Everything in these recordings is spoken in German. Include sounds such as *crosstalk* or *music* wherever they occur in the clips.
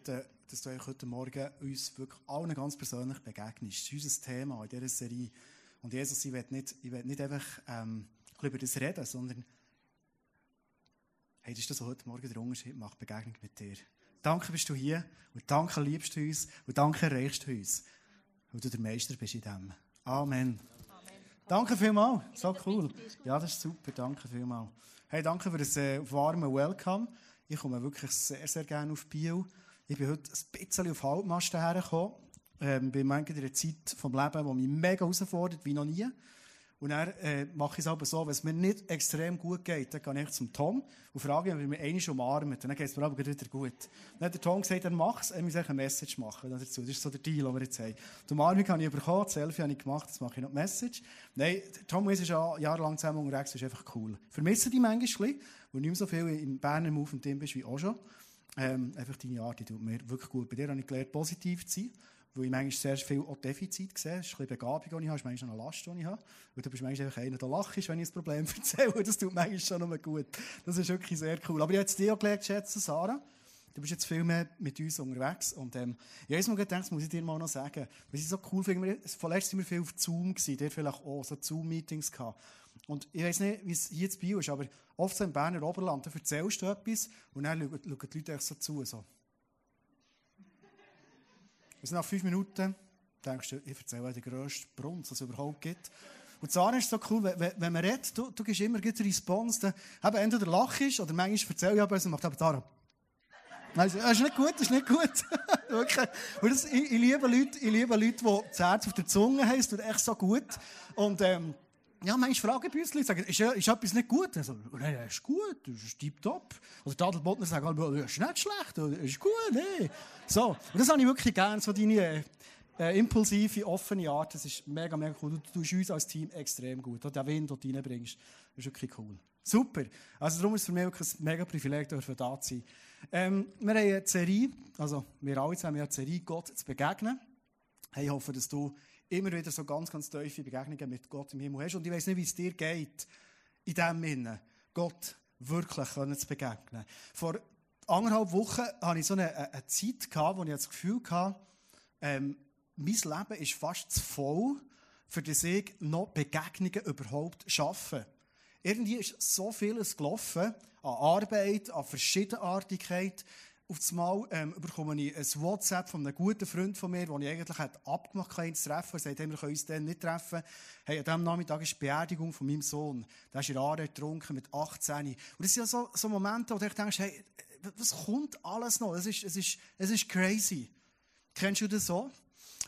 bitten, dass du heute Morgen uns wirklich allen ganz persönlich begegnest. Das ist unser Thema in dieser Serie. Und Jesus, ich will nicht, ich will nicht einfach ähm, über das reden, sondern hey, das ist das, was heute Morgen der Unterschied macht, Begegnung mit dir. Danke bist du hier und danke liebst du uns und danke erreichst du uns, weil du der Meister bist in dem. Amen. Amen. Danke vielmals, so cool. Ja, das ist super, danke vielmals. Hey, danke für das äh, warme Welcome. Ich komme wirklich sehr, sehr gerne auf Bio. Ich bin heute ein bisschen auf Halbmasten hergekommen. Ähm, bin in einer Zeit vom Leben, die mich mega herausfordert, wie noch nie. Und dann äh, mache ich es aber so, wenn es mir nicht extrem gut geht, dann gehe ich zum Tom und frage ihn, ob er mich einmal umarmt. Dann geht es mir aber wieder gut. Dann hat der Tom gesagt, dann mach es, er muss eine Message machen dazu. Das ist so der Deal, den wir jetzt haben. Die Umarmung habe ich bekommen, das Selfie habe ich gemacht, jetzt mache ich noch die Message. Nein, Tom ist ja jahrelang zusammen unterwegs, das ist einfach cool. Vermisse dich manchmal weil du nicht mehr so viel im Berner Move und Team bist wie auch schon. Ähm, einfach deine Art, die tut mir wirklich gut. Bei dir habe ich gelernt, positiv zu sein weil ich manchmal sehr viel auch Defizit sehe. Das ist ein bisschen Begabung, die ich habe, ist manchmal eine Last, die ich habe. Und du bist manchmal einfach einer, der lacht, wenn ich ein Problem *laughs* erzähle. Das tut manchmal schon noch gut. Das ist wirklich sehr cool. Aber ich habe jetzt dir auch gelernt, schätzen, Sarah. Du bist jetzt viel mehr mit uns unterwegs. Und, ähm, ja, jetzt mal gedacht, das muss ich dir mal noch sagen. Was ich so cool finde, vorletzt sind wir viel auf Zoom gewesen, der vielleicht auch so Zoom-Meetings gehabt. Und ich weiß nicht, wie es hier zu Bio ist, aber oft so im Berner Oberland, da erzählst du etwas und dann schauen, die Leute so zu. So. Und nach fünf Minuten denkst du, ich erzähle den grössten Brunz, den es überhaupt gibt. Und Zahn ist so cool, wenn, wenn man redet, du, du gibst immer eine Response, dann entweder lachst oder manchmal erzähle ich etwas und macht aber Tara. das ist nicht gut, das ist nicht gut. *laughs* Wirklich. Das, ich, ich, liebe Leute, ich liebe Leute, die das Herz auf der Zunge haben, das tut echt so gut. Und, ähm, ja, manchmal fragen Leute, sagen, ist, ist etwas nicht gut? Also, nein, das ist gut, das ist tiptop. Oder die Adelbottner sagen, das ist nicht schlecht, das ist gut, nee. So. Und das habe ich wirklich gerne, so deine äh, impulsive, offene Art. Das ist mega, mega cool. Du tust uns als Team extrem gut. Den Wind, den du reinbringst, ist wirklich cool. Super. Also darum ist es für mich wirklich ein mega Privileg, da zu sein. Ähm, wir haben eine Serie, also wir alle haben eine Serie, Gott zu begegnen. Hey, ich hoffe, dass du immer wieder so ganz, ganz tiefe Begegnungen mit Gott im Himmel hast. Und ich weiß nicht, wie es dir geht, in diesem Sinne, Gott wirklich zu begegnen. Vor anderthalb Wochen hatte ich so eine, eine Zeit, gehabt, wo ich das Gefühl hatte, ähm, mein Leben ist fast zu voll, für das ich noch Begegnungen überhaupt schaffe. Irgendwie ist so vieles gelaufen, an Arbeit, an Verschiedenartigkeit, auf einmal ähm, bekomme ich ein WhatsApp von einem guten Freund von mir, den ich eigentlich abgemacht hatte, ihn zu treffen. Er sagt, hey, wir können uns dann nicht treffen. Hey, an diesem Nachmittag ist die Beerdigung von meinem Sohn. Der ist in Aare getrunken mit 18. Und das sind ja so, so Momente, wo du denkst, hey, was kommt alles noch? Es ist, es ist, es ist crazy. Kennst du das so?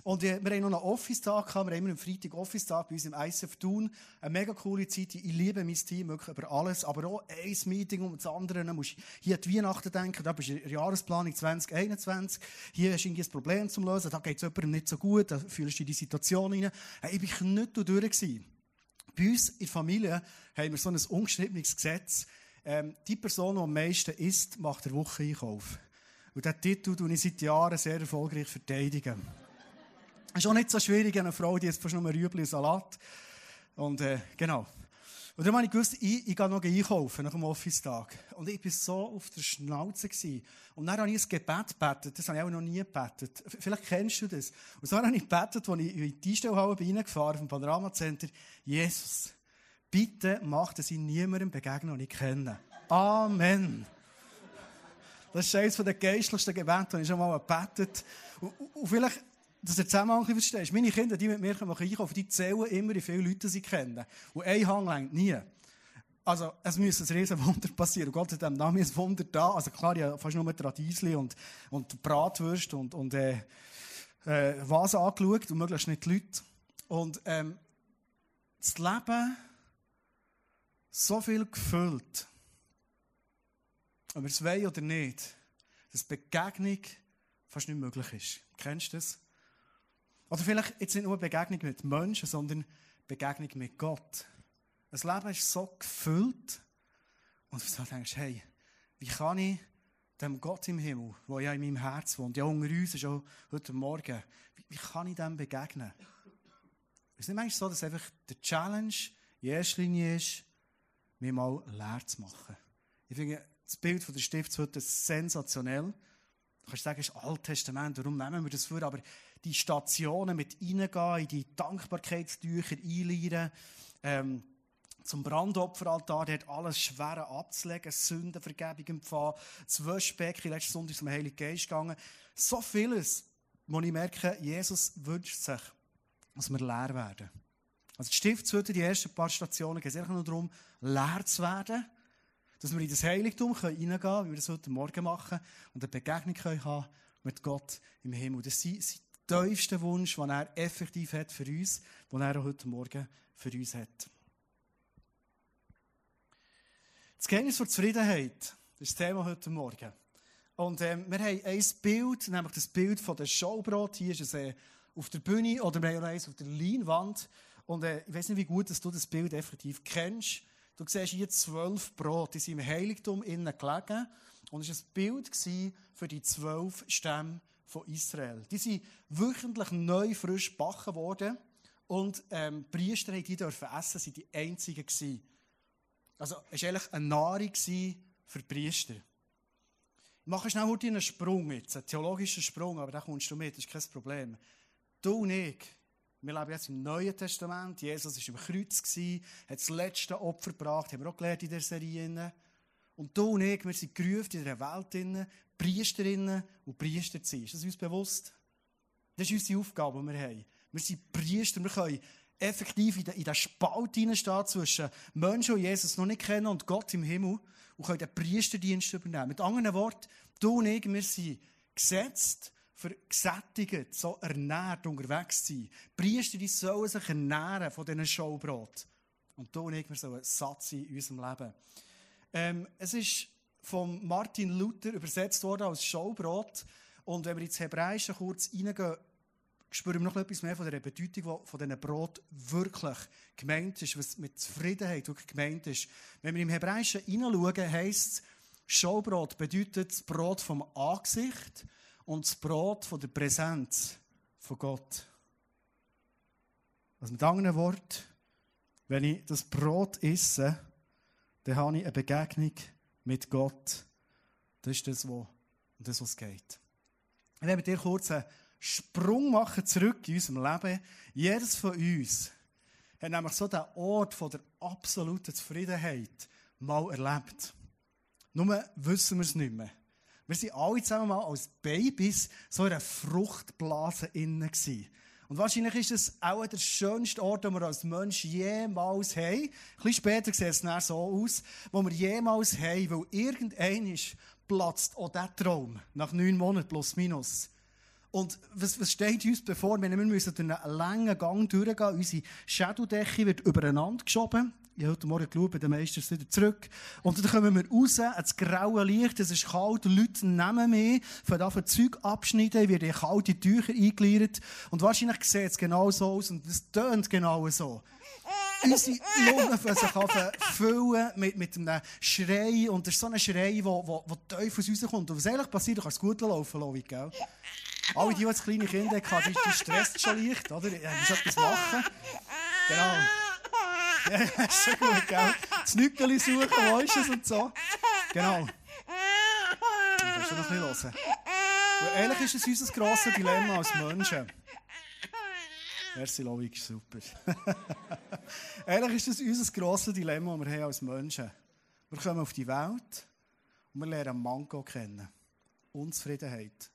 Und wir, wir haben noch einen Office-Tag wir haben immer einen Freitag Office-Tag bei uns im ICF Thun. Eine mega coole Zeit. Ich liebe mein Team wirklich über alles. Aber auch ein Meeting um das andere. Dann musst hier an die Weihnachten denken, da bist du in der Jahresplanung 2021. Hier hast du ein Problem zu lösen, da geht es jemandem nicht so gut, da fühlst du in die Situation rein. Ich war nicht durch gewesen. Bei uns in der Familie haben wir so ein ungeschriebenes Gesetz. Ähm, die Person, die am meisten isst, macht der Woche Einkauf. Und diesen Titel tue ich seit Jahren sehr erfolgreich verteidigen. Es ist auch nicht so schwierig, eine Frau, die jetzt fast nur Rüebli und Salat. Und, äh, genau. Und dann habe ich gewusst, ich, ich gehe noch einkaufen nach dem Office-Tag. Und ich war so auf der Schnauze. Gewesen. Und dann habe ich ein Gebet gebetet. Das habe ich auch noch nie gebetet. Vielleicht kennst du das. Und so habe ich gebetet, als ich in die Einstellhalle bin reingefahren, vom Panorama-Center. Jesus, bitte mach, dass ich niemandem begegne, den ich kenne. Amen. Das ist eines der geistlichsten Gebete, die ich schon mal gebetet habe. Und, und vielleicht dass du Zusammenhang verstehst. Meine Kinder, die mit mir einkaufen, die zählen immer, wie viele Leute sie kennen. Und ein Hang längt nie. Also, es müsste ein riesen Wunder passieren. Und Gott hat dem Namen ein Wunder da. Also klar, ja, fast nur Tradisli und, und Bratwürste und, und, äh, äh, was angeschaut und möglichst nicht die Leute. Und, ähm, das Leben so viel gefüllt, ob wir es wollen oder nicht, dass Begegnung fast nicht möglich ist. Kennst du das? Oder vielleicht jetzt nicht nur Begegnung mit Menschen, sondern Begegnung mit Gott. Das Leben ist so gefüllt. Und du denkst, hey, wie kann ich dem Gott im Himmel, der ja in meinem Herz wohnt, ja unter uns ist heute Morgen, wie, wie kann ich dem begegnen? Es ist nicht manchmal so, dass einfach der Challenge in erster Linie ist, mir mal leer zu machen. Ich finde das Bild von der Stiftshütte sensationell. Du kannst sagen, es ist Altes Testament, warum nehmen wir das vor? Aber die Stationen mit reingehen, in die Dankbarkeitstücher einleihen, ähm, zum Brandopferaltar, dort alles Schwere abzulegen, Sündenvergebung empfangen, das Wäschbecken, letzten Sonntag zum Heiligen Geist gegangen. So vieles, wo ich merke, Jesus wünscht sich, dass wir leer werden. Also die Stiftshütte, die ersten paar Stationen, geht es einfach nur darum, leer zu werden, dass wir in das Heiligtum reingehen können, wie wir das heute Morgen machen, und eine Begegnung können haben mit Gott im Himmel. Das sein tiefster Wunsch, den er effektiv hat für uns, den er heute Morgen für uns hat. Das Geheimnis der Zufriedenheit, das ist das Thema heute Morgen. Und ähm, wir haben ein Bild, nämlich das Bild von der Showbrot. Hier ist es äh, auf der Bühne oder wir haben eins auf der Leinwand. Und äh, ich weiß nicht, wie gut du das Bild effektiv kennst. Du siehst hier zwölf Brot, die sind im Heiligtum innen gelegen. Und es war ein Bild für die zwölf Stämme von Israel. Die sind wöchentlich neu frisch gebacken worden. Und ähm, Priester die dürfen essen, sind die einzigen gewesen. Also, es war eigentlich eine Nahrung für Priester. Ich mache schnell heute einen Sprung jetzt, einen theologischen Sprung, aber da kommst du mit, das ist kein Problem. Du und ich, wir leben jetzt im Neuen Testament. Jesus war im Kreuz, hat das letzte Opfer gebracht, haben wir auch gelernt in der Serie. Und du und ich, wir sind gerufen in dieser Welt, Priesterinnen und Priester zu sein. Ist das uns bewusst? Das ist unsere Aufgabe, die wir haben. Wir sind Priester, wir können effektiv in den, Spalt hineinstehen zwischen Menschen, die Jesus noch nicht kennen, und Gott im Himmel und können den Priesterdienst übernehmen. Mit anderen Worten, du und ich, wir sind gesetzt, gesättigt, so ernährt unterwegs zu sein. Priester, die sollen sich ernähren von diesen Showbrot. Und du und ich, wir sollen satt sein in unserem Leben. Ähm, es ist von Martin Luther übersetzt worden als Showbrot. Und wenn wir ins Hebräische kurz reingehen, spüren wir noch etwas mehr von der Bedeutung, die von diesen Brot wirklich gemeint ist, was mit Zufriedenheit wirklich gemeint ist. Wenn wir im Hebräischen hineinschauen, heisst es, Showbrot bedeutet das Brot vom Angesicht und das Brot von der Präsenz von Gott. Also mit anderen Worten, wenn ich das Brot esse, dann habe ich eine Begegnung mit Gott. Das ist das, was, das, was geht. Ich werde mit dir kurz einen Sprung machen zurück in unserem Leben. Jedes von uns hat nämlich so den Ort von der absoluten Zufriedenheit mal erlebt. Nur wissen wir es nicht mehr. Wir waren alle zusammen mal als Babys so in einer Fruchtblase innen. Und wahrscheinlich ist es auch der schönste Ort, den wir als Mensch jemals haben. Ein bisschen später sieht es dann so aus, wo wir jemals haben, weil irgendein platzt auch dieser Traum. Nach neun Monaten plus minus. Und was, was steht uns bevor? Wir müssen einen langen Gang durchgehen. Unsere Schädeldecke wird übereinander geschoben. Ich habe heute Morgen geschaut, bei den Meistern wieder zurück. Und dann kommen wir raus, ins graue Licht, es ist kalt, die Leute nehmen mich, fangen an, Zeug abschneiden, werden in kalte Tücher eingeleiert. Und wahrscheinlich sieht es genau so aus und es tönt genau so. Unsere Lungen fangen sich an füllen mit, mit einem Schrei. Und das ist so ein Schrei, der wo, wo, aus uns kommt. Und was eigentlich passiert, du kannst gut laufen, Lovi, gell? Alle, die, die kleine Kinder hatten, die stresst schon leicht, oder? Du musst etwas machen. Genau. *laughs* Ja, ist schon gut, gell? Das Nückeli suchen, wo ist es und so. Genau. Du kannst du ein bisschen hören. Und ehrlich ist es unser grosses Dilemma als Menschen. Merci, Lovic, super. *laughs* ehrlich ist es unser grosses Dilemma, das wir haben als Menschen. Wir kommen auf die Welt und wir lernen Mango kennen. Unzufriedenheit.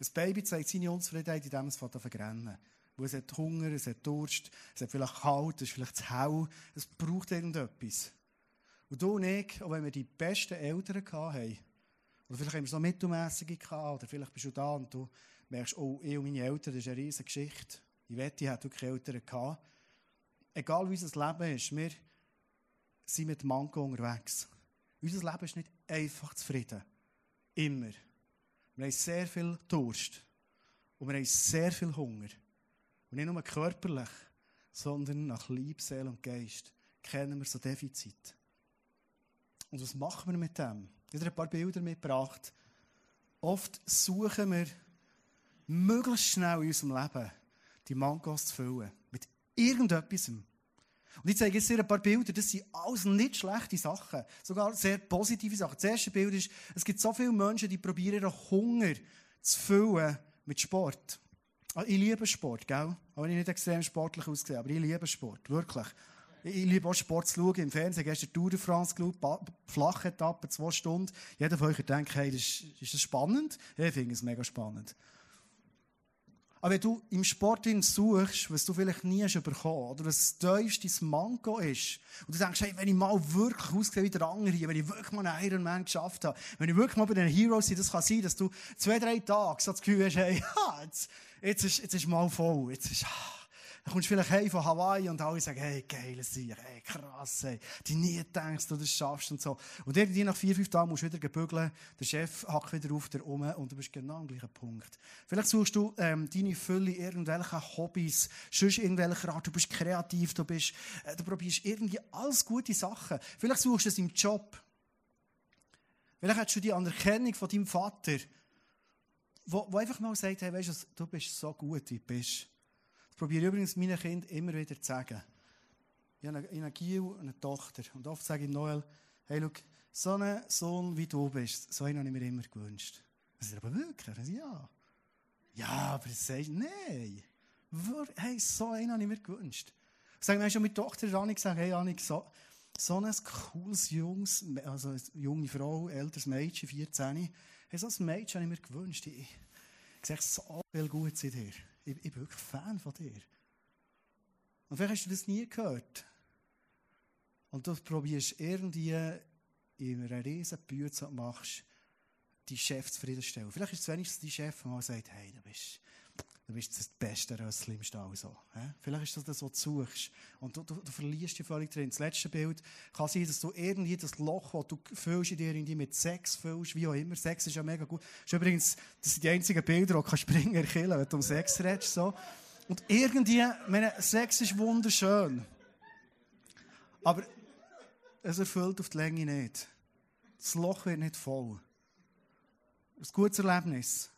Ein Baby zeigt seine Unzufriedenheit, indem es verrennen wo es hat Hunger, es hat Durst, es hat vielleicht kalt, es ist vielleicht zu hell, es braucht irgendetwas. Und du und ich, auch wenn wir die besten Eltern hatten, oder vielleicht haben wir noch mittelmässige gehabt, oder vielleicht bist du da und du merkst, oh, ich und meine Eltern, das ist eine riesige Geschichte. Ich wette, ich hätte wirklich Eltern gehabt. Egal wie unser Leben ist, wir sind mit Manko unterwegs. Unser Leben ist nicht einfach zufrieden. Immer. Wir haben sehr viel Durst. Und wir haben sehr viel Hunger. Und nicht nur körperlich, sondern nach Liebe, Seele und Geist kennen wir so Defizit. Und was machen wir mit dem? Ich habe ein paar Bilder mitgebracht. Oft suchen wir möglichst schnell in unserem Leben die Mangos zu füllen. Mit irgendetwas. Und ich zeige jetzt dir ein paar Bilder, das sind alles nicht schlechte Sachen. Sogar sehr positive Sachen. Das erste Bild ist, es gibt so viele Menschen, die probieren ihren Hunger zu füllen mit Sport. Ah, ich liebe Sport, gell? Auch wenn ich nicht extrem sportlich aussehe, aber ich liebe Sport, wirklich. Ich liebe auch Sport zu schauen. Im Fernsehen gestern Tour de France geschaut, flache Etappe, zwei Stunden. Jeder von euch denkt, hey, das ist, ist das spannend? Ich finde es mega spannend. Aber wenn du im Sport suchst, was du vielleicht nie hast bekommen oder was das tiefste Manko ist, und du denkst, hey, wenn ich mal wirklich aussehe wie der andere, wenn ich wirklich mal einen Ironman geschafft habe, wenn ich wirklich mal bei den Heroes bin, das kann sein, dass du zwei, drei Tage so das Gefühl hast, hey, *laughs* jetzt, jetzt, ist, jetzt ist mal voll, jetzt ist, ah, dann kommst du vielleicht heim von Hawaii und alle sagen, hey, geil, Sieg, hey, krass, hey, die nie denkst, du das schaffst und so. Und irgendwie nach vier, fünf Tagen musst du wieder gebügeln, der Chef hackt wieder auf dir um und du bist genau am gleichen Punkt. Vielleicht suchst du ähm, deine Fülle irgendwelche Hobbys, sonst irgendwelcher Art, du bist kreativ, du bist, äh, du probierst irgendwie alles gute Sachen. Vielleicht suchst du es im Job. Vielleicht hast du die Anerkennung von deinem Vater, wo, wo einfach mal sagt, hey, weißt du, du bist so gut, wie du bist. Das probiere ich übrigens meinen Kindern immer wieder zu sagen. Ich habe eine Giel und eine Tochter. Und oft sage ich Noel, hey, schau, so ein Sohn wie du bist, so einen habe ich mir immer gewünscht. Das ist aber wirklich, ja. Ja, aber das sagst nein. Hey, so einen habe ich mir gewünscht. Ich sage mir schon mit Tochter Annik gesagt, hey Annik, so, so ein cooles Jungs, also eine junge Frau, älteres Mädchen, 14. Hey, so ein Mädchen habe ich mir gewünscht. Ich, ich sehe so viel Gutes in dir. Ich, ich bin wirklich Fan von dir. Und vielleicht hast du das nie gehört. Und du probierst irgendwie in einer riesen Bühne und machst die Chef zufriedenstellen. Vielleicht ist es wenigstens die Chef, der mal sagt, hey, du bist, du bist das beste Rössli im Stall. So. Vielleicht ist das das, was du suchst. Und du, du, du verlierst dich völlig drin. Das letzte Bild kann sein, dass du irgendwie das Loch, das du füllst in dir irgendwie mit Sex füllst, wie auch immer. Sex ist ja mega gut. Das, ist übrigens, das sind die einzigen Bilder, die du springen kannst, wenn du um Sex redest. So. Und irgendwie, meine, Sex ist wunderschön. Aber es erfüllt auf die Länge nicht. Das Loch wird nicht voll. Ein gutes Erlebnis.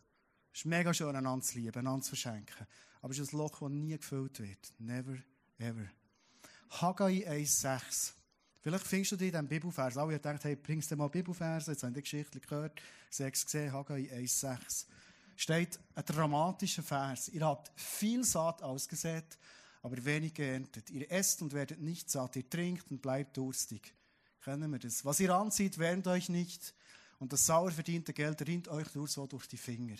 Ist mega schön, einander zu lieben, einander zu verschenken. Aber es ist ein Loch, das nie gefüllt wird. Never, ever. Haggai 1,6. Vielleicht findest du dich in diesem Bibelvers. Alle haben gedacht, hey, bringst du mal Bibelvers? Jetzt haben die Geschichte gehört. Sechs gesehen, Haggai 1,6 steht ein dramatischer Vers. Ihr habt viel Saat ausgesät, aber wenig geerntet. Ihr esst und werdet nicht satt, ihr trinkt und bleibt durstig. Kennen wir das? Was ihr anzieht, wärmt euch nicht und das sauer verdiente Geld rinnt euch nur so durch die Finger.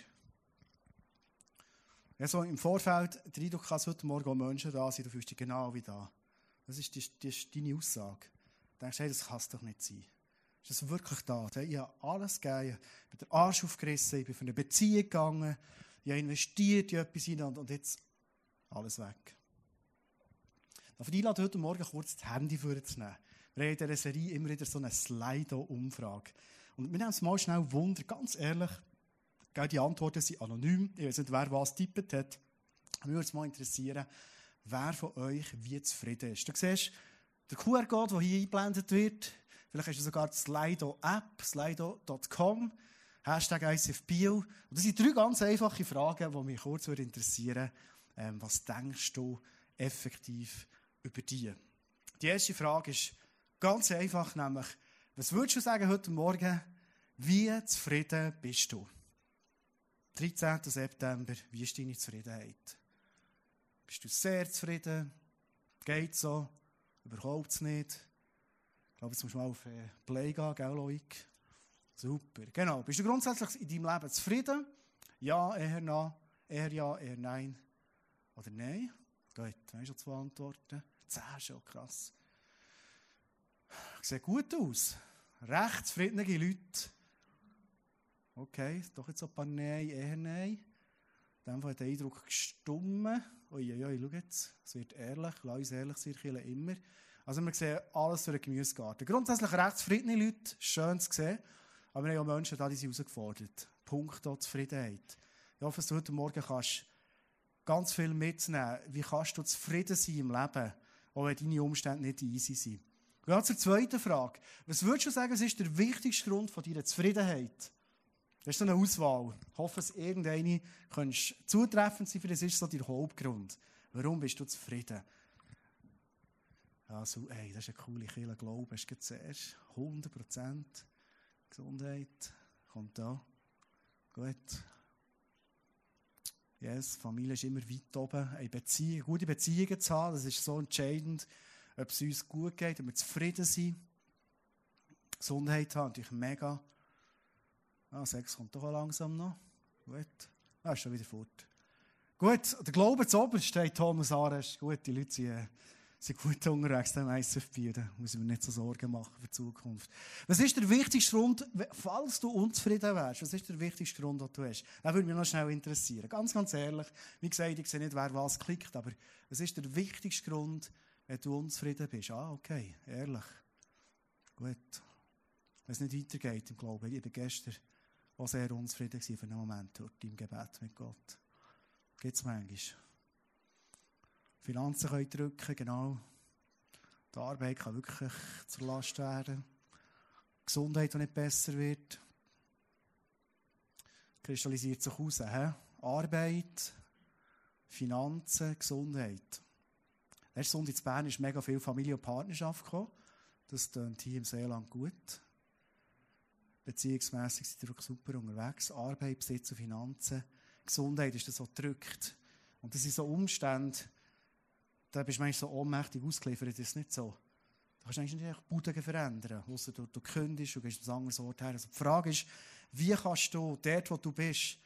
Also im Vorfeld, der Eindruck kann heute Morgen Menschen da sein, du fühlst dich genau wie da. Das ist, die, das ist deine Aussage. Du denkst, hey, das kann es doch nicht sein. Ist das wirklich da? Ich habe alles gegeben. Ich bin den Arsch aufgerissen, ich bin für eine Beziehung gegangen, ich habe investiert in etwas hinein und jetzt alles weg. Darf ich einladen, heute Morgen kurz das Handy vorzunehmen. Wir haben in dieser Serie immer wieder so eine Slido-Umfrage. Und wir nehmen es mal schnell Wunder, ganz ehrlich, die Antworten sind anonym. Ich weiß nicht, wer was tippt hat. Mich würde es mal interessieren, wer von euch wie zufrieden ist. Du siehst, der QR-Code, der hier eingeblendet wird, Vielleicht hast du sogar die Slido-App, slido.com, Hashtag ICFBio. Und das sind drei ganz einfache Fragen, die mich kurz interessieren ähm, Was denkst du effektiv über die? Die erste Frage ist ganz einfach, nämlich, was würdest du sagen heute Morgen, wie zufrieden bist du? 13. September, wie ist deine Zufriedenheit? Bist du sehr zufrieden? Geht so? Überhaupt nicht? Ich glaube, jetzt musst du mal auf äh, Play gehen, gell, Loik? Super. Genau. Bist du grundsätzlich in deinem Leben zufrieden? Ja, eher nein, eher ja, eher nein. Oder nein? Gut, weißt du zwei Antworten? Zehn schon, krass. Sieht gut aus. Recht zufriedene Leute. Okay, doch jetzt ein paar Nein, eher Nein. In dem Fall hat der Eindruck gestummen. Uiuiui, schau jetzt, es wird ehrlich, lass uns ehrlich sein, immer. Also wir sehen alles durch den Gemüsegarten. Grundsätzlich recht zufriedene Leute, schön zu sehen, aber wir haben auch Menschen die sind herausgefordert. Punkt Zufriedenheit. Ich hoffe, dass du heute Morgen kannst ganz viel mitnehmen Wie kannst du zufrieden sein im Leben, auch wenn deine Umstände nicht easy sind. Ja, zur zweiten Frage. Was würdest du sagen, was ist der wichtigste Grund von deiner Zufriedenheit? Das ist so eine Auswahl. Ich hoffe, dass irgendeine zutreffend sein für das ist so der Hauptgrund. Warum bist du zufrieden? Also, ey, das ist eine coole Kille, Glaube du zuerst. 100 Gesundheit kommt da. Gut. Yes, Familie ist immer weit oben. Eine Beziehung, gute Beziehungen zu haben, das ist so entscheidend, ob es uns gut geht, ob wir zufrieden sind. Gesundheit haben, natürlich mega. Ah, Sex kommt doch langsam noch. Gut. Ah, ist schon wieder fort. Gut, der Glaube zu oben steht Thomas Ares. Gut, die Leute sind, äh, sind gut unterwegs, dem. Da muss ich mir nicht so Sorgen machen für die Zukunft. Was ist der wichtigste Grund, falls du unzufrieden wärst, was ist der wichtigste Grund, den du hast? Das würde mich noch schnell interessieren. Ganz, ganz ehrlich. Wie gesagt, ich sehe nicht, wer was klickt, aber was ist der wichtigste Grund, wenn du unzufrieden bist? Ah, okay, ehrlich. Gut. Wenn es nicht weitergeht im Glauben. Ich gestern auch sehr unzufrieden für einen Moment dort im Gebet mit Gott. Gibt es manchmal. Finanzen können drücken, genau. Die Arbeit kann wirklich zur Last werden. Die Gesundheit, die nicht besser wird, kristallisiert sich aus. He? Arbeit, Finanzen, Gesundheit. Erst Sonntag in Bern ist mega viel Familie und Partnerschaft gekommen. Das klingt hier im Seeland gut. Beziehungsmässig sind wir super unterwegs. Arbeit, Besitz und Finanzen. Gesundheit ist das so drückt. Und das sind so Umstände, da bist du manchmal so ohnmächtig ausgeliefert, das ist nicht so. Da kannst du eigentlich nicht Boden verändern, außer du, du kündigst und gehst an ein anderes Ort her. Also die Frage ist, wie kannst du dort, wo du bist,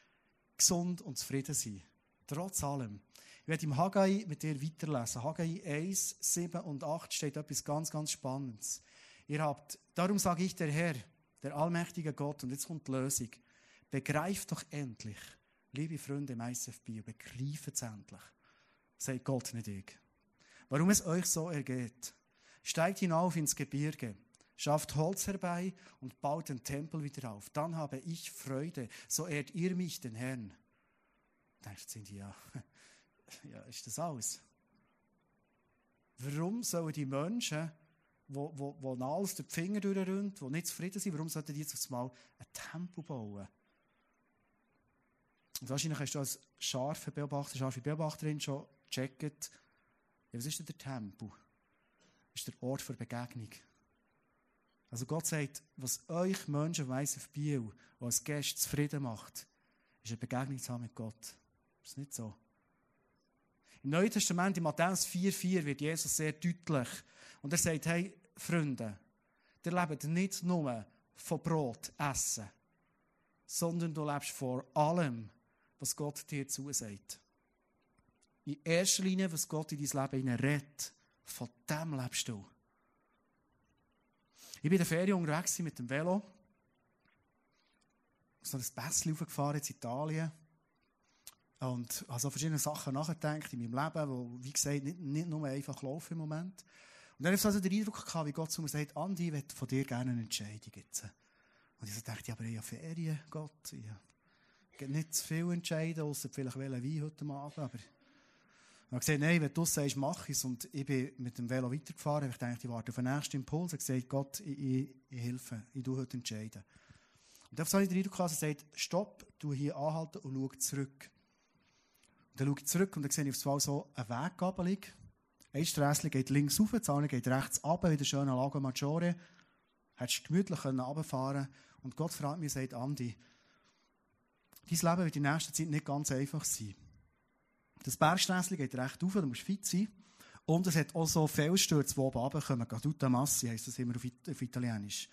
gesund und zufrieden sein? Trotz allem. Ich werde im Haggai mit dir weiterlesen. Haggai 1, 7 und 8 steht etwas ganz, ganz Spannendes. Ihr habt, darum sage ich der Herr, der allmächtige Gott, und jetzt kommt die Lösung. Begreift doch endlich, liebe Freunde im ISFB, begreift es endlich, sagt Gott nicht ich. Warum es euch so ergeht. Steigt hinauf ins Gebirge, schafft Holz herbei und baut den Tempel wieder auf. Dann habe ich Freude, so ehrt ihr mich, den Herrn. Denkst sind die ja, *laughs* ja, ist das alles? Warum sollen die Menschen wo, wo, wo alles durch die Finger durchrennt, die nicht zufrieden sind, warum sollten die jetzt aufs Mal ein Tempo bauen? Und wahrscheinlich hast du als scharfe Beobachter, scharfe Beobachterin schon gecheckt, ja, was ist denn der Tempo? Ist der Ort für Begegnung. Also Gott sagt, was euch Menschen weiss auf Biel, die als Gäste zufrieden macht, ist eine Begegnung zu haben mit Gott. Ist nicht so? Im Neuen Testament, in Matthäus 4,4, wird Jesus sehr deutlich. Und er sagt, hey, Freunde, ihr lebt nicht nur von Brot essen, sondern du lebst vor allem, was Gott dir zusagt. In erster Linie, was Gott in dein Leben redet, von dem lebst du. Ich bin in der Ferien unterwegs mit dem Velo. So ein Bässchen aufgefahren in Italien. Und habe so verschiedene Sachen nachgedacht in meinem Leben, wo, wie gesagt, nicht, nicht nur einfach laufen im Moment. Und dann hatte ich also den Eindruck, gehabt, wie Gott zu mir sagt, Andi, ich möchte von dir gerne eine Entscheidung jetzt. Und ich so dachte, aber ich habe Ferien, Gott. Ich habe nicht zu viel entscheiden, außer vielleicht welchen Wein heute Abend. Aber ich habe gesagt, nein, wenn du sagst, mach es. Und ich bin mit dem Velo weitergefahren. Ich dachte, ich warte auf den nächsten Impuls. Ich habe gesagt, Gott, ich, ich, ich helfe. Ich tue heute entscheiden. Und dann habe ich den Eindruck, dass er sagt, stopp, du hier anhalten und schau zurück. Und dann schaue ich zurück und dann sehe ich auf zwei so eine Weggabelung. Ein Strässchen geht links rauf, das andere geht rechts runter, wieder schön an Lago Maggiore. Hättest gemütlich runterfahren können. Und Gott fragt mich, sagt Andi, dein Leben wird in nächster Zeit nicht ganz einfach sein. Das Bergsträsschen geht recht rauf, du musst fit sein. Und es hat auch so Felsstürze, die oben runterkommen. Gatuta Massi heisst das immer auf, auf Italienisch.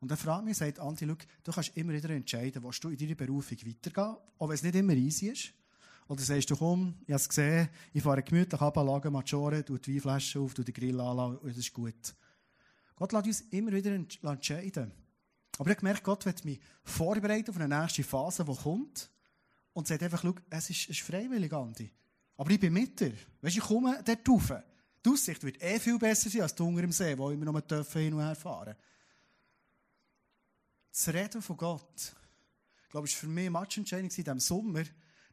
Und er fragt mich, sagt Andi, du kannst immer wieder entscheiden, willst du in deiner Berufung weitergehen, auch wenn es nicht immer easy ist. Oder sagst du, komm, ich habe es gesehen, ich fahre gemütlich ab, lage Maggiore, tue die Weinflasche auf, tue den Grill an und das ist gut. Gott lässt uns immer wieder entscheiden. Aber ich gemerkt, Gott wird mich vorbereiten auf eine nächste Phase, die kommt. Und sagt einfach, schau, es ist, es ist freiwillig, Andi. Aber ich bin mit dir. Weißt ich komme dort rauf. Die Aussicht wird eh viel besser sein als die unter im See, wo immer noch hin und her fahren Das Reden von Gott, ich glaube, ist für mich Matchentscheidung in diesem Sommer,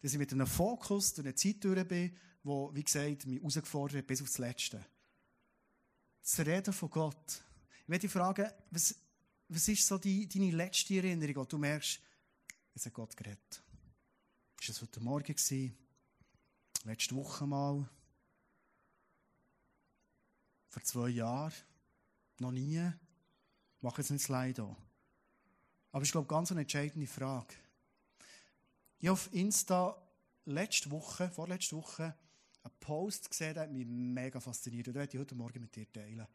dass ich mit einem Fokus durch eine Zeit durch bin, wo, wie gesagt, mich herausgefordert hat bis aufs Letzte. Das Reden von Gott. Ich möchte dich fragen, was, was ist so die, deine letzte Erinnerung, wo du merkst, es hat Gott geredet? Ist das heute Morgen gewesen? Letzte Woche mal? Vor zwei Jahren? Noch nie? Ich mache jetzt nicht Slide an. Aber ich glaube, ganz eine entscheidende Frage. Ich habe auf Insta letzte Woche, vorletzte Woche, einen Post gesehen, der mich mega fasziniert. Und den werde ich heute Morgen mit dir teilen.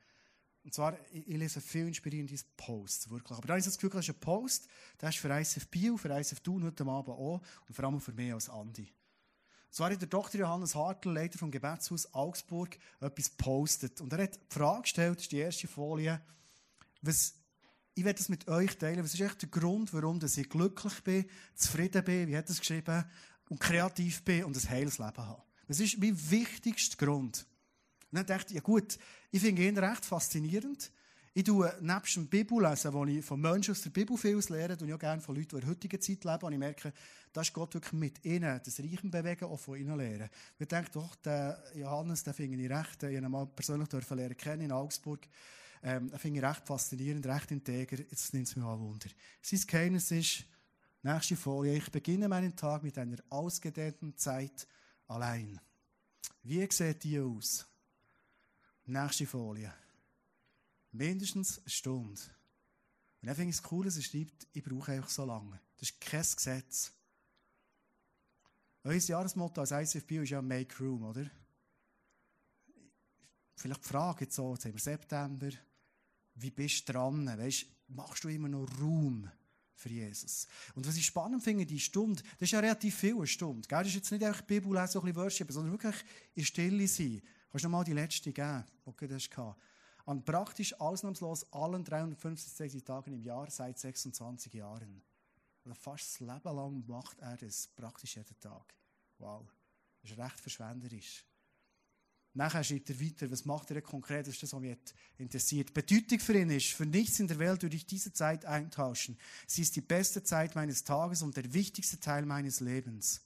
Und zwar, ich, ich lese viel inspirierende Posts, wirklich. Aber da ich das Gefühl, das ist ein Post, der ist für ISF Bio, für ISF Thun heute Abend auch und vor allem für mich als Andi. Und zwar hat der Dr. Johannes Hartl, Leiter vom Gebetshaus Augsburg, etwas postet. Und er hat die Frage gestellt, das ist die erste Folie, was, ich werde das mit euch teilen, was ist echt der Grund, warum ich glücklich bin, zufrieden bin, wie hat es geschrieben, und kreativ bin und ein heiles Leben habe. Das ist mein wichtigster Grund. Und dann dachte ich, ja gut, ich finde ihn recht faszinierend. Ich tue nebst dem Bibellesen, wo ich von Menschen aus der Bibel viel lerne, und auch gerne von Leuten, die in der heutigen Zeit leben, und ich merke, da ist Gott wirklich mit ihnen, das Reichen bewegen, auch von ihnen lernen. Ich denke, doch, den Johannes, den finde ich recht, ich ihn mal persönlich lernen kennen in Augsburg, ähm, den finde ich recht faszinierend, recht integer, jetzt nimmt es mich auch Wunder. Sein Geheimnis ist, nächste Folie, ich beginne meinen Tag mit einer ausgedehnten Zeit allein. Wie sieht die aus? Nächste Folie. Mindestens eine Stunde. Und dann finde ich es cool, dass er schreibt, ich brauche einfach so lange. Das ist kein Gesetz. Unser Jahresmotto als ICFB ist ja Make Room, oder? Vielleicht die Frage jetzt so, jetzt haben wir September, wie bist du dran? Weißt, machst du immer noch Raum für Jesus? Und was ich spannend finde, die Stunde, das ist ja relativ viel, eine Stunde. Gell? Das ist jetzt nicht einfach Bibel lesen, so ein bisschen Worship, sondern wirklich in Stille sein. Kannst du noch mal die letzte geben, die du hast An praktisch ausnahmslos allen 365 Tagen im Jahr seit 26 Jahren. Also fast das Leben lang macht er das, praktisch jeden Tag. Wow. Das ist recht verschwenderisch. Nachher schreibt er weiter, was macht er konkret, das ist das, was mich interessiert. Bedeutung für ihn ist, für nichts in der Welt würde ich diese Zeit eintauschen. Sie ist die beste Zeit meines Tages und der wichtigste Teil meines Lebens.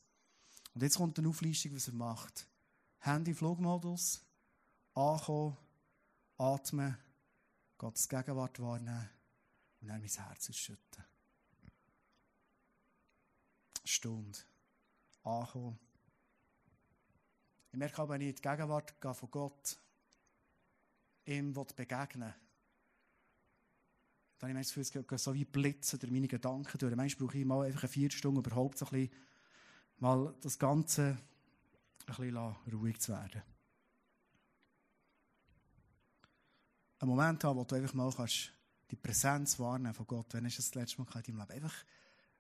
Und jetzt kommt eine Auflistung, was er macht. Handy Flugmodus, ankommen, atmen, Gottes Gegenwart wahrnehmen und dann mein Herz ausschütten. Stunde. Ankommen. Ich merke auch, wenn ich in die Gegenwart gehe von Gott, ihm begegnen dann habe ich das Gefühl, es geht so wie Blitze durch meine Gedanken durch. Manchmal brauche ich mal einfach eine Viertelstunde, überhaupt so ein bisschen mal das Ganze ein bisschen ruhig zu werden. Ein Moment haben, wo du einfach mal kannst, die Präsenz wahrnehmen von Gott. Wann hast du das, letzte Mal in deinem Leben? Einfach,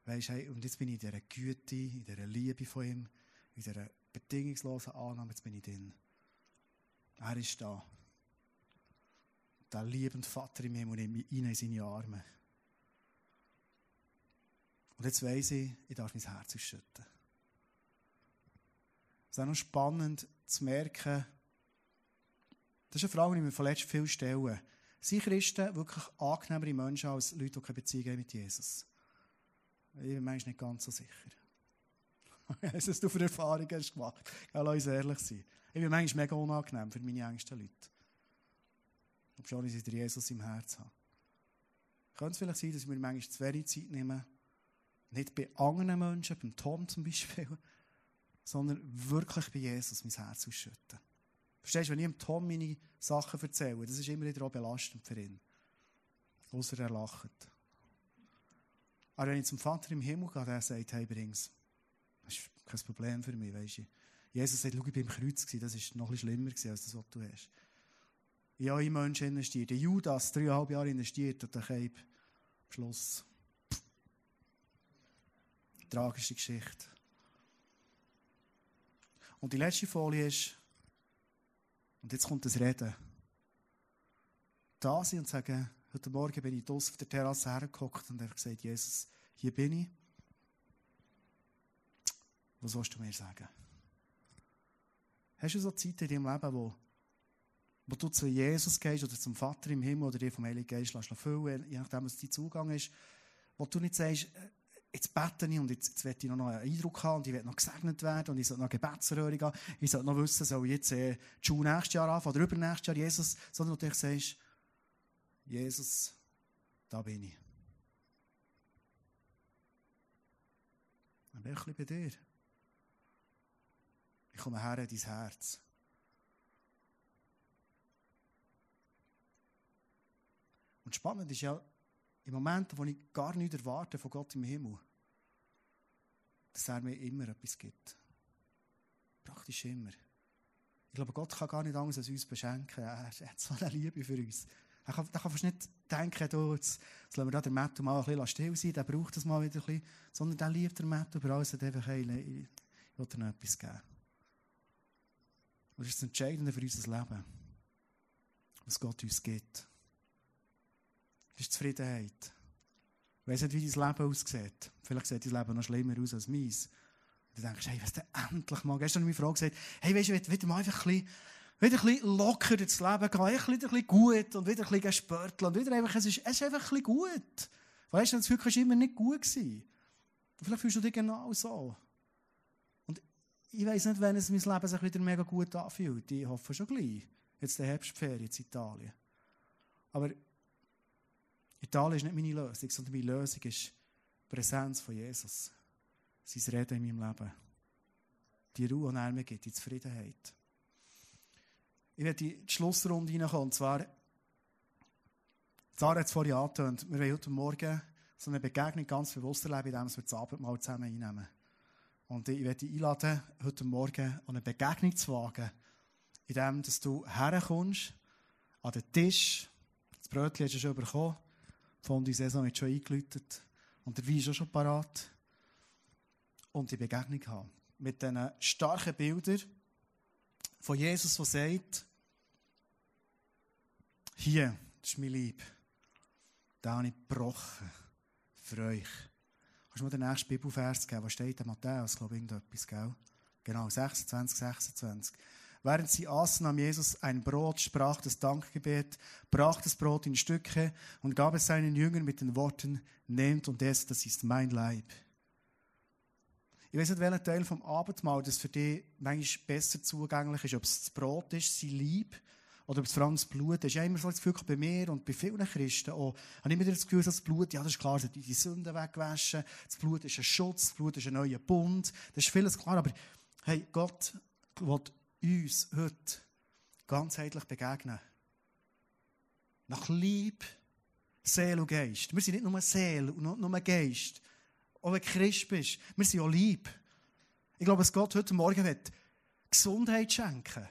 weißt, hey, und jetzt bin ich in dieser Güte, in dieser Liebe von ihm, in dieser bedingungslosen Annahme, jetzt bin ich drin. Er ist da. Der liebende Vater in mir und nimmt mich rein in seine Arme. Und jetzt weiss ich, ich darf mein Herz ausschütten. Es ist auch noch spannend zu merken, das ist eine Frage, die wir vorletzt viel stellen. Sind Christen wirklich angenehmere Menschen als Leute, die keine Beziehung haben mit Jesus? Ich bin manchmal nicht ganz so sicher. *laughs* Was du für Erfahrungen hast gemacht. Ja, lass uns ehrlich sein. Ich bin manchmal mega unangenehm für meine engsten Leute. Ob schon ich der Jesus im Herz habe. Könnte es vielleicht sein, dass wir manchmal zu wenig Zeit nehmen, nicht bei anderen Menschen, beim Tom zum Beispiel, *laughs* sondern wirklich bei Jesus mein Herz ausschütten. Verstehst du, wenn ich dem Tom meine Sachen erzähle, das ist immer wieder auch belastend für ihn. Außer er lacht. Aber wenn ich zum Vater im Himmel gehe, der sagt, hey, bring's. Das ist kein Problem für mich, weißt du. Jesus sagt, schau, ich bin im Kreuz das ist noch ein schlimmer gewesen, als das, was du hast. Ich habe in Menschen investiert. Der Judas, dreieinhalb Jahre investiert, und der Keib, am Schluss. Tragische Geschichte. Und die letzte Folie ist, und jetzt kommt das Reden. Da sein und sagen, heute Morgen bin ich draußen auf der Terrasse hergehockt und habe gesagt, Jesus, hier bin ich. Was sollst du mir sagen? Hast du so Zeiten in deinem Leben, wo, wo du zu Jesus gehst oder zum Vater im Himmel oder dir vom Heiligen Geist lässt füllen, je nachdem, was dein Zugang ist, wo du nicht sagst, jetzt bete ich und jetzt, jetzt will ich noch einen Eindruck haben und ich will noch gesegnet werden und ich soll noch Gebetsröhre haben. Ich soll noch wissen, soll ich jetzt äh, die Schule nächstes Jahr anfangen oder übernächstes Jahr Jesus, sondern du sagst, Jesus, da bin ich. Dann bin ich ein bisschen bei dir. Ich komme her in dein Herz. Und spannend ist ja, in Momenten, wo ich gar nichts erwarte von Gott im Himmel, dass er mir immer etwas gibt. Praktisch immer. Ich glaube, Gott kann gar nicht anders als uns beschenken. Er hat so eine Liebe für uns. Er kann, er kann fast nicht denken, du, jetzt, jetzt lassen wir den Matto mal ein bisschen still sein, der braucht das mal wieder ein bisschen. Sondern der liebt den Matto über alles und einfach, hey, ich will dir noch etwas geben. Und das ist das Entscheidende für unser Leben. Was Gott uns gibt. Das ist Zufriedenheit. Ich weiss nicht, wie dein Leben aussieht. Vielleicht sieht dein Leben noch schlimmer aus als meins. Und du denkst, hey, was denn endlich mal? Gestern hat meine Frau gesagt, hey, weißt du, ich will mal einfach ein bisschen, wieder ein bisschen locker ins Leben gehen, wieder ein bisschen gut und wieder ein bisschen spörteln und wieder einfach, es ist, es ist einfach ein bisschen gut. Weißt du, das Gefühl, immer nicht gut gewesen. Vielleicht fühlst du dich genau so. Und ich weiss nicht, wenn es mein Leben sich wieder mega gut anfühlt. Ich hoffe schon gleich. Jetzt der Herbstferien in Italien. Aber Italien ist nicht meine Lösung, sondern meine Lösung ist die Präsenz von Jesus. Sein Reden in meinem Leben. Die Ruhe, er mir gibt, die Zufriedenheit. Ich werde in die Schlussrunde hineinkommen. Und zwar, Sarah hat es vorhin angetönt, wir wollen heute Morgen so eine Begegnung ganz bewusst erleben, indem wir das Abendmahl zusammen einnehmen. Und ich werde dich einladen, heute Morgen eine Begegnung zu wagen, indem du herkommst, an den Tisch, das Brötchen hast du schon bekommen, die Saison hat schon eingeläutet und der Wein ist auch schon parat. Und die Begegnung haben mit diesen starken Bildern von Jesus, der sagt, hier, das ist mein Lieb, da habe ich gebrochen für euch. Kannst du mir den nächsten Bibelvers geben? Was steht in Matthäus? Ich glaube, irgendetwas, gell? Genau, 26, 26. Während sie aßen, nahm Jesus ein Brot, sprach das Dankgebet, brach das Brot in Stücke und gab es seinen Jüngern mit den Worten, nehmt und esst, das ist mein Leib. Ich weiß nicht, welcher Teil vom Abendmahl das für dich manchmal besser zugänglich ist, ob es das Brot ist, sein Leib, oder ob es vor allem das ist. Ich immer so das Gefühl, bei mir und bei vielen Christen auch, habe ich immer das Gefühl, das Blut, ja, das ist klar, das hat die Sünden weggewaschen, das Blut ist ein Schutz, das Blut ist ein neuer Bund, das ist vieles klar, aber hey, Gott will uns heute ganzheitlich begegnen. Nach Lieb, Seele und Geist. Wir sind nicht nur Seele und nur Geist. Auch wenn du Christ bist, wir sind auch lieb. Ich glaube, dass Gott heute Morgen wird Gesundheit schenken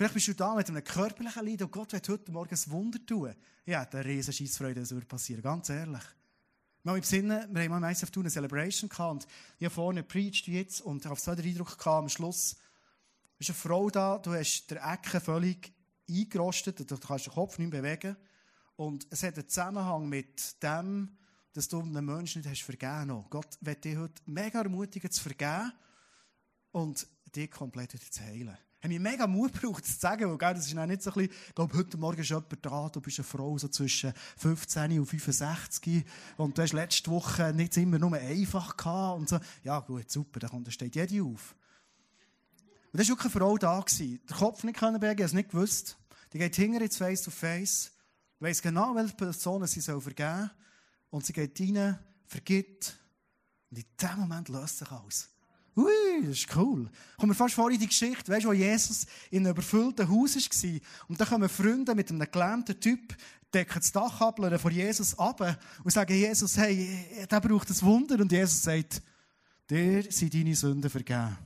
Vielleicht bist du da mit einem körperlichen Leid und Gott wird heute Morgen ein Wunder tun. Ja, der riesen Scheissfreude, das würde passieren, ganz ehrlich. Haben im Sinne, wir haben am ISF eine Celebration gehabt und ich habe vorne preached jetzt und habe so den Eindruck gehabt, am Schluss, ist eine Frau da, du hast der Ecke völlig eingerostet, du kannst den Kopf nicht mehr bewegen. Und es hat einen Zusammenhang mit dem, dass du einem Menschen nicht hast vergeben hast. Gott wird dich heute mega ermutigen, zu vergeben und dich komplett wieder zu heilen. Ich habe mich mega Mut gebraucht, das zu sagen, weil das ist nicht so ein bisschen, ich glaube, heute Morgen ist jemand da, du bist eine Frau so zwischen 15 und 65 und du hast letzte Woche nicht immer nur einfach gehabt und so. Ja gut, super, da steht jede auf. Und da war wirklich eine Frau da. Gewesen. Der Kopf nicht können bewegen, es nicht gewusst. Die geht hinter jetzt face to face, weiss genau, welche Personen sie soll vergeben soll. Und sie geht rein, vergibt. Und in dem Moment löst sich alles. Ui, das ist cool. Kommen wir fast vor in die Geschichte, weißt du, wo Jesus in einem überfüllten Haus war. Und da kommen Freunde mit einem gelähmten Typ, decken das Dach ab, von Jesus ab und sagen Jesus, hey, der braucht ein Wunder. Und Jesus sagt, dir sind deine Sünden vergeben.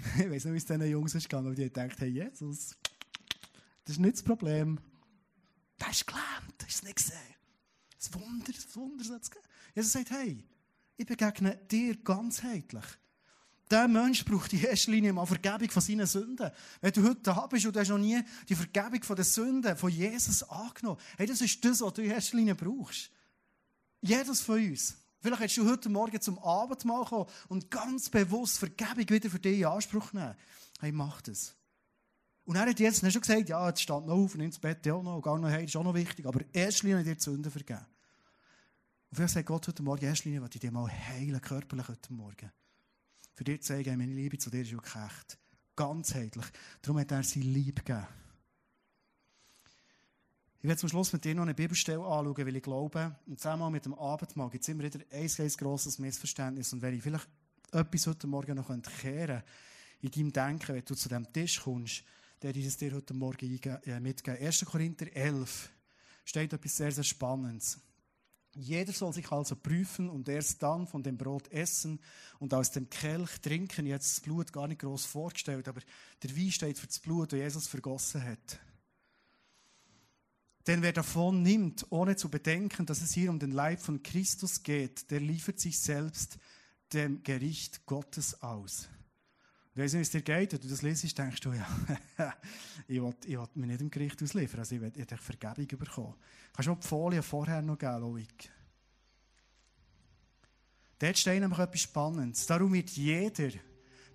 *laughs* Ich weiß nicht, wie es diesen Jungs ist gegangen, aber die haben gedacht, hey Jesus, das ist nicht das Problem. Der ist gelähmt, du es nicht gesehen? Das Wunder, das Wunder soll es geben. Jesus sagt, hey, ich begegne dir ganzheitlich. Der Mensch braucht in erster Linie mal Vergebung von seinen Sünden. Wenn du heute da bist und du hast noch nie die Vergebung von den Sünden von Jesus angenommen, hey, das ist das, was du in erster Linie brauchst. Jedes von uns. Vielleicht hättest du heute Morgen zum Abendmahl kommen und ganz bewusst Vergebung wieder für dich in Anspruch nehmen. Hey, mach das. Und er hat jetzt schon gesagt, ja, jetzt stand noch auf, nimm das Bett auch noch, gar noch das ist auch noch wichtig, aber erst dir die Sünden vergeben. Und vielleicht sagt Gott heute Morgen, erst will ich dir mal heilen, körperlich heute Morgen. Für dich zu sagen, meine Liebe zu dir ist wirklich echt. Ganzheitlich. Darum hat er sein Lieb gegeben. Ich werde zum Schluss mit dir noch eine Bibelstelle anschauen, weil ich glaube, im Zusammenhang mit dem Abendmahl gibt es immer wieder ein ganz grosses Missverständnis. Und wenn ich vielleicht etwas heute Morgen noch kehren in deinem Denken, wenn du zu diesem Tisch kommst, der dieses dir heute Morgen äh, mitgeben. 1. Korinther 11 steht etwas sehr, sehr Spannendes. Jeder soll sich also prüfen und erst dann von dem Brot essen und aus dem Kelch trinken. Jetzt das Blut gar nicht groß vorgestellt, aber der Wein steht für das Blut, das Jesus vergossen hat. Denn wer davon nimmt, ohne zu bedenken, dass es hier um den Leib von Christus geht, der liefert sich selbst dem Gericht Gottes aus. Weißt du, wie es dir geht, wenn du das liest, denkst du, ja, *laughs* ich will, ich will mich nicht im Gericht ausliefern, also ich will, ich Vergebung bekommen. Kannst du mir die Folie vorher noch geben, Loik? Dort steht nämlich etwas Spannendes. Darum wird jeder,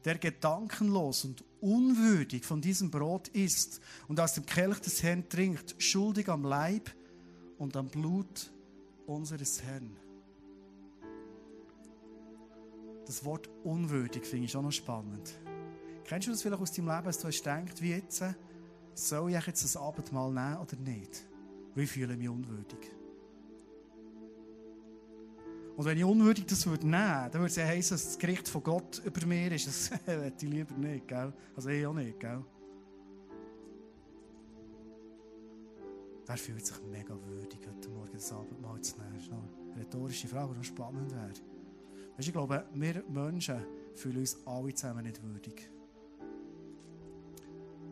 der gedankenlos und unwürdig von diesem Brot isst und aus dem Kelch des Herrn trinkt, schuldig am Leib und am Blut unseres Herrn. Das Wort unwürdig finde ich auch noch spannend. Kennst du das vielleicht aus deinem Leben, dass du hast gedacht, wie jetzt, soll ich jetzt das Abendmahl nehmen oder nicht? Ich fühle mich unwürdig. Und wenn ich unwürdig das würde nehmen, dann würde es ja heißen, dass das Gericht von Gott über mir ist. Das *laughs* hätte ich lieber nicht, gell? Also ich auch nicht, gell? Wer fühlt sich mega würdig, heute Morgen das Abendmahl zu nehmen? Das ist eine rhetorische Frage, die spannend wäre. Weißt, ich glaube, wir Menschen fühlen uns alle zusammen nicht würdig.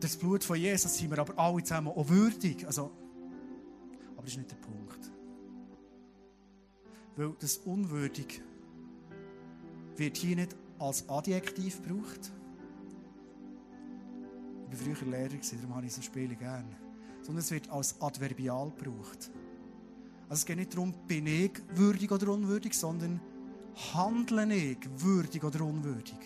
Das Blut von Jesus sind wir aber alle zusammen auch würdig. Also, aber das ist nicht der Punkt. Weil das unwürdig wird hier nicht als Adjektiv gebraucht. Ich war früher Lehrer, darum habe ich so Spiele gerne. Sondern es wird als Adverbial gebraucht. Also es geht nicht darum, bin ich würdig oder unwürdig, sondern handle ich würdig oder unwürdig.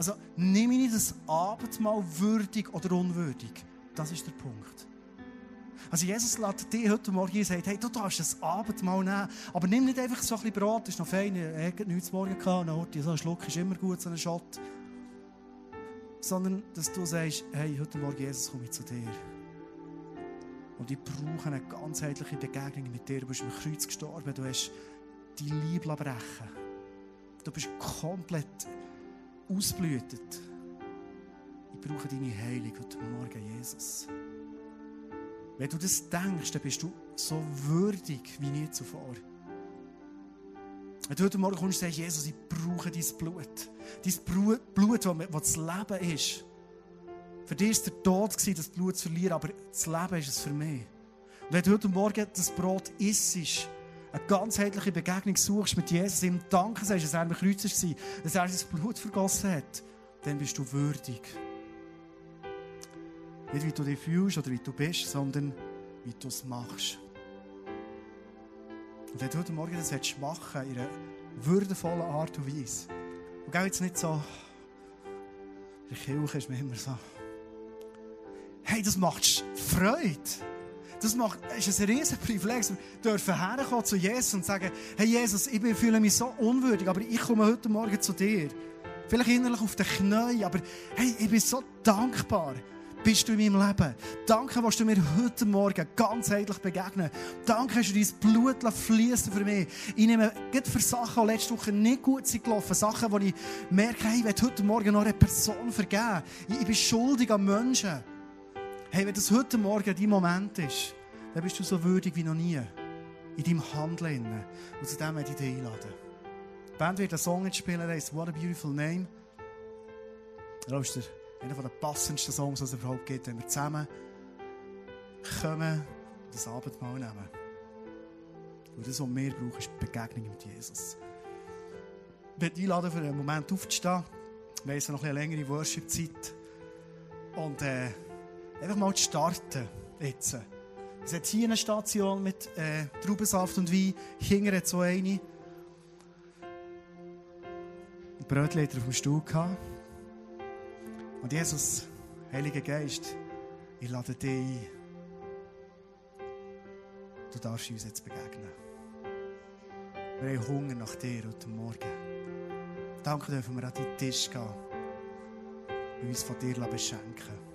Also nehme ich das Abendmahl würdig oder unwürdig. Das ist der Punkt. Also Jesus lädt dich heute Morgen und sagt, hey, du darfst das Abendmahl nehmen, aber nimm nicht einfach so ein bisschen Brot, das ist noch fein, ich habe nichts morgen gehabt, so ein Schluck ist immer gut, so ein Schott. Sondern, dass du sagst, hey, heute Morgen, Jesus, komme ich zu dir. Und ich brauche eine ganzheitliche Begegnung mit dir. Du bist am Kreuz gestorben, du hast die Liebe brechen Du bist komplett ausblütet. Ich brauche deine Heilung heute Morgen, Jesus. Wenn du das denkst, dann bist du so würdig wie nie zuvor. Wenn du heute Morgen kommst und sagst, Jesus, ich brauche dein Blut. Dein Blut, das das Leben ist. Für dich war der Tod, das Blut zu verlieren, aber das Leben ist es für mich. Und wenn du heute Morgen das Brot isst, eine ganzheitliche Begegnung suchst mit Jesus, ihm danken sagst, dass er am Kreuz war, dass er sein Blut vergossen hat, dann bist du würdig. Nicht wie du dich fühlst oder wie du bist, sondern wie du es machst. Und wenn du heute Morgen das machen in einer würdevollen Art und Weise, und geh jetzt nicht so, in der Kirche ist mir immer so, hey, das macht Freude. Das macht, ist ein riesen Privileg. Dürfen herkommen zu Jesus und sagen, hey Jesus, ich fühle mich so unwürdig, aber ich komme heute Morgen zu dir. Vielleicht innerlich auf den Knien, aber hey, ich bin so dankbar bist du in meinem Leben. Danke, was du mir heute Morgen ganzheitlich begegnen. Danke, hast du dein Blut fließen für mich. Ich nehme für Sachen, die letzte Woche nicht gut sind gelaufen, Sachen, wo ich merke, hey, ich will heute Morgen noch eine Person vergeben. Ich, bin schuldig an Menschen. Hey, wenn das heute Morgen dein Moment ist, dann bist du so würdig wie noch nie. In deinem Handeln. Und zu dem möchte ich dich einladen. Die Band wird einen Song spielen, der heißt What a Beautiful Name. Erlaubst du einer der passendsten Songs, die es überhaupt gibt, wenn wir zusammen kommen und das Abendmahl nehmen. Und das, was wir brauchen, ist die Begegnung mit Jesus. Ich möchte einladen, für einen Moment aufzustehen. Wir haben noch eine längere Worship-Zeit. Und äh, einfach mal zu starten. Jetzt. Es hat hier eine Station mit äh, Traubensaft und Wein. Hinter hat so eine. Ein Brötchen auf dem Stuhl gehabt. Und Jesus, Heiliger Geist, ich lade dich ein. Du darfst uns jetzt begegnen. Wir haben Hunger nach dir heute Morgen. Danke dürfen wir an deinen Tisch gehen und uns von dir beschenken.